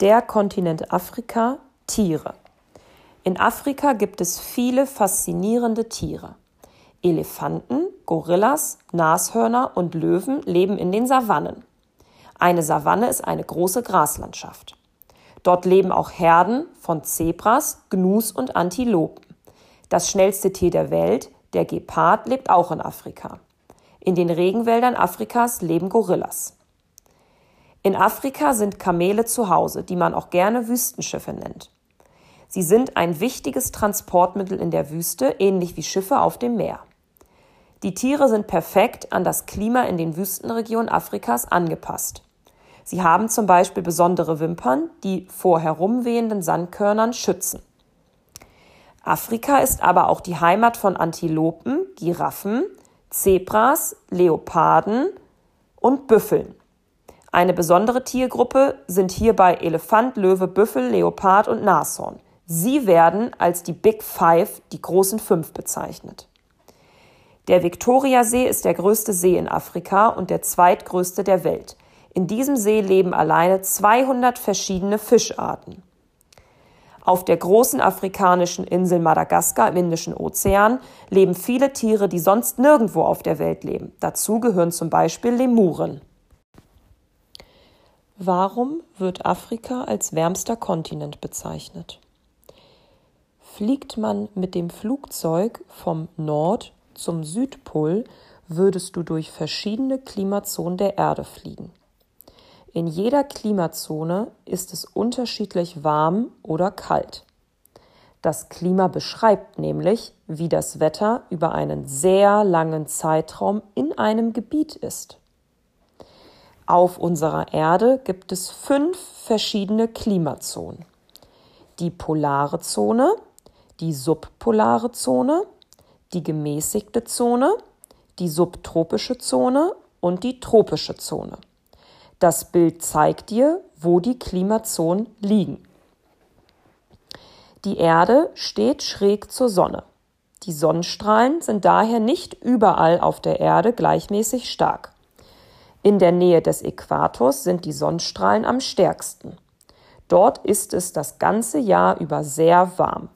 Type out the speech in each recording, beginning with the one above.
Der Kontinent Afrika, Tiere. In Afrika gibt es viele faszinierende Tiere. Elefanten, Gorillas, Nashörner und Löwen leben in den Savannen. Eine Savanne ist eine große Graslandschaft. Dort leben auch Herden von Zebras, Gnus und Antilopen. Das schnellste Tier der Welt, der Gepard, lebt auch in Afrika. In den Regenwäldern Afrikas leben Gorillas. In Afrika sind Kamele zu Hause, die man auch gerne Wüstenschiffe nennt. Sie sind ein wichtiges Transportmittel in der Wüste, ähnlich wie Schiffe auf dem Meer. Die Tiere sind perfekt an das Klima in den Wüstenregionen Afrikas angepasst. Sie haben zum Beispiel besondere Wimpern, die vor herumwehenden Sandkörnern schützen. Afrika ist aber auch die Heimat von Antilopen, Giraffen, Zebras, Leoparden und Büffeln. Eine besondere Tiergruppe sind hierbei Elefant, Löwe, Büffel, Leopard und Nashorn. Sie werden als die Big Five, die großen Fünf, bezeichnet. Der Viktoriasee ist der größte See in Afrika und der zweitgrößte der Welt. In diesem See leben alleine 200 verschiedene Fischarten. Auf der großen afrikanischen Insel Madagaskar im Indischen Ozean leben viele Tiere, die sonst nirgendwo auf der Welt leben. Dazu gehören zum Beispiel Lemuren. Warum wird Afrika als wärmster Kontinent bezeichnet? Fliegt man mit dem Flugzeug vom Nord- zum Südpol würdest du durch verschiedene Klimazonen der Erde fliegen. In jeder Klimazone ist es unterschiedlich warm oder kalt. Das Klima beschreibt nämlich, wie das Wetter über einen sehr langen Zeitraum in einem Gebiet ist. Auf unserer Erde gibt es fünf verschiedene Klimazonen. Die polare Zone, die subpolare Zone, die gemäßigte Zone, die subtropische Zone und die tropische Zone. Das Bild zeigt dir, wo die Klimazonen liegen. Die Erde steht schräg zur Sonne. Die Sonnenstrahlen sind daher nicht überall auf der Erde gleichmäßig stark. In der Nähe des Äquators sind die Sonnenstrahlen am stärksten. Dort ist es das ganze Jahr über sehr warm.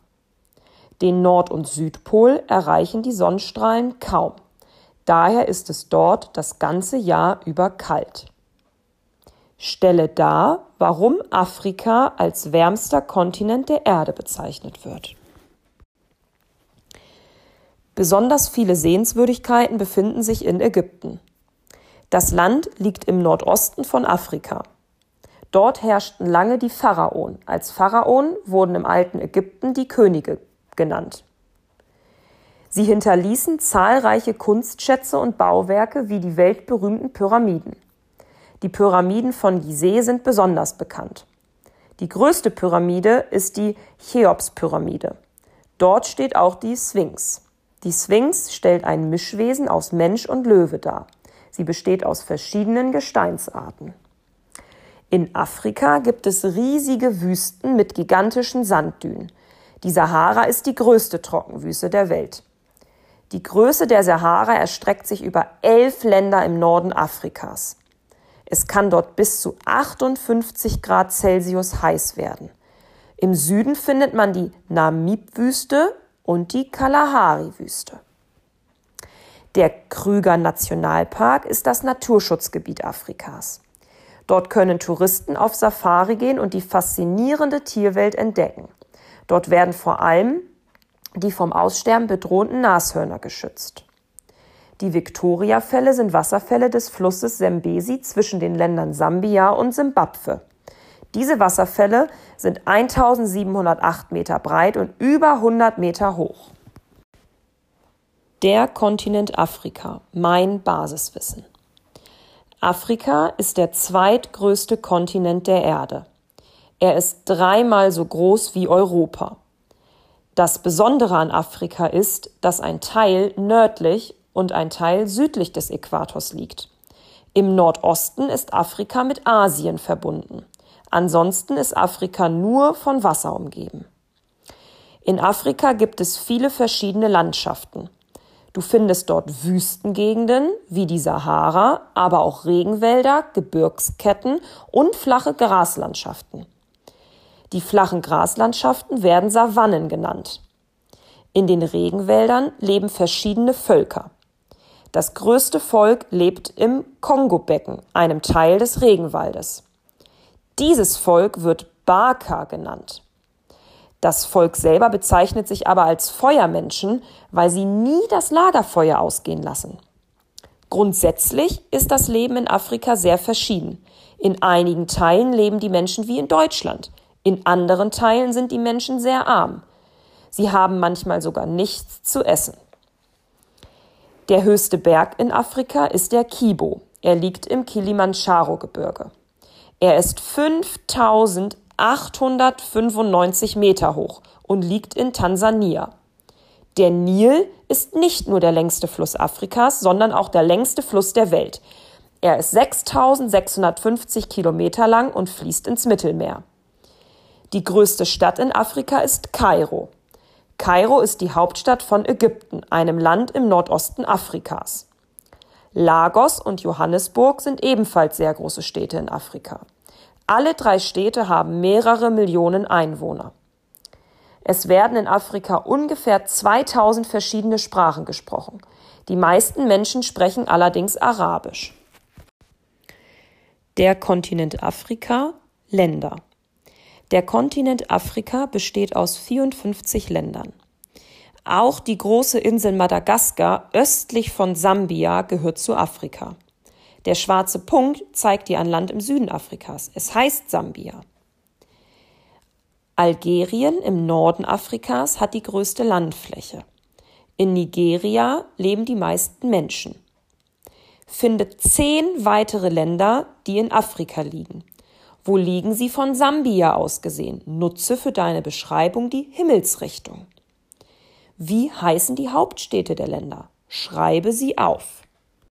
Den Nord- und Südpol erreichen die Sonnenstrahlen kaum. Daher ist es dort das ganze Jahr über kalt. Stelle dar, warum Afrika als wärmster Kontinent der Erde bezeichnet wird. Besonders viele Sehenswürdigkeiten befinden sich in Ägypten. Das Land liegt im Nordosten von Afrika. Dort herrschten lange die Pharaonen. Als Pharaonen wurden im alten Ägypten die Könige genannt. Sie hinterließen zahlreiche Kunstschätze und Bauwerke wie die weltberühmten Pyramiden. Die Pyramiden von Gizeh sind besonders bekannt. Die größte Pyramide ist die Cheops-Pyramide. Dort steht auch die Sphinx. Die Sphinx stellt ein Mischwesen aus Mensch und Löwe dar. Sie besteht aus verschiedenen Gesteinsarten. In Afrika gibt es riesige Wüsten mit gigantischen Sanddünen. Die Sahara ist die größte Trockenwüste der Welt. Die Größe der Sahara erstreckt sich über elf Länder im Norden Afrikas. Es kann dort bis zu 58 Grad Celsius heiß werden. Im Süden findet man die Namib-Wüste und die Kalahari-Wüste. Der Krüger Nationalpark ist das Naturschutzgebiet Afrikas. Dort können Touristen auf Safari gehen und die faszinierende Tierwelt entdecken. Dort werden vor allem die vom Aussterben bedrohten Nashörner geschützt. Die Victoria-Fälle sind Wasserfälle des Flusses Sembesi zwischen den Ländern Sambia und Simbabwe. Diese Wasserfälle sind 1708 Meter breit und über 100 Meter hoch. Der Kontinent Afrika, mein Basiswissen. Afrika ist der zweitgrößte Kontinent der Erde. Er ist dreimal so groß wie Europa. Das Besondere an Afrika ist, dass ein Teil nördlich und ein Teil südlich des Äquators liegt. Im Nordosten ist Afrika mit Asien verbunden. Ansonsten ist Afrika nur von Wasser umgeben. In Afrika gibt es viele verschiedene Landschaften. Du findest dort Wüstengegenden wie die Sahara, aber auch Regenwälder, Gebirgsketten und flache Graslandschaften. Die flachen Graslandschaften werden Savannen genannt. In den Regenwäldern leben verschiedene Völker. Das größte Volk lebt im Kongobecken, einem Teil des Regenwaldes. Dieses Volk wird Baka genannt. Das Volk selber bezeichnet sich aber als Feuermenschen, weil sie nie das Lagerfeuer ausgehen lassen. Grundsätzlich ist das Leben in Afrika sehr verschieden. In einigen Teilen leben die Menschen wie in Deutschland, in anderen Teilen sind die Menschen sehr arm. Sie haben manchmal sogar nichts zu essen. Der höchste Berg in Afrika ist der Kibo. Er liegt im Kilimanjaro-Gebirge. Er ist 5895 Meter hoch und liegt in Tansania. Der Nil ist nicht nur der längste Fluss Afrikas, sondern auch der längste Fluss der Welt. Er ist 6650 Kilometer lang und fließt ins Mittelmeer. Die größte Stadt in Afrika ist Kairo. Kairo ist die Hauptstadt von Ägypten, einem Land im Nordosten Afrikas. Lagos und Johannesburg sind ebenfalls sehr große Städte in Afrika. Alle drei Städte haben mehrere Millionen Einwohner. Es werden in Afrika ungefähr 2000 verschiedene Sprachen gesprochen. Die meisten Menschen sprechen allerdings Arabisch. Der Kontinent Afrika Länder. Der Kontinent Afrika besteht aus 54 Ländern. Auch die große Insel Madagaskar östlich von Sambia gehört zu Afrika. Der schwarze Punkt zeigt dir ein Land im Süden Afrikas. Es heißt Sambia. Algerien im Norden Afrikas hat die größte Landfläche. In Nigeria leben die meisten Menschen. Finde zehn weitere Länder, die in Afrika liegen. Wo liegen sie von Sambia aus gesehen? Nutze für deine Beschreibung die Himmelsrichtung. Wie heißen die Hauptstädte der Länder? Schreibe sie auf.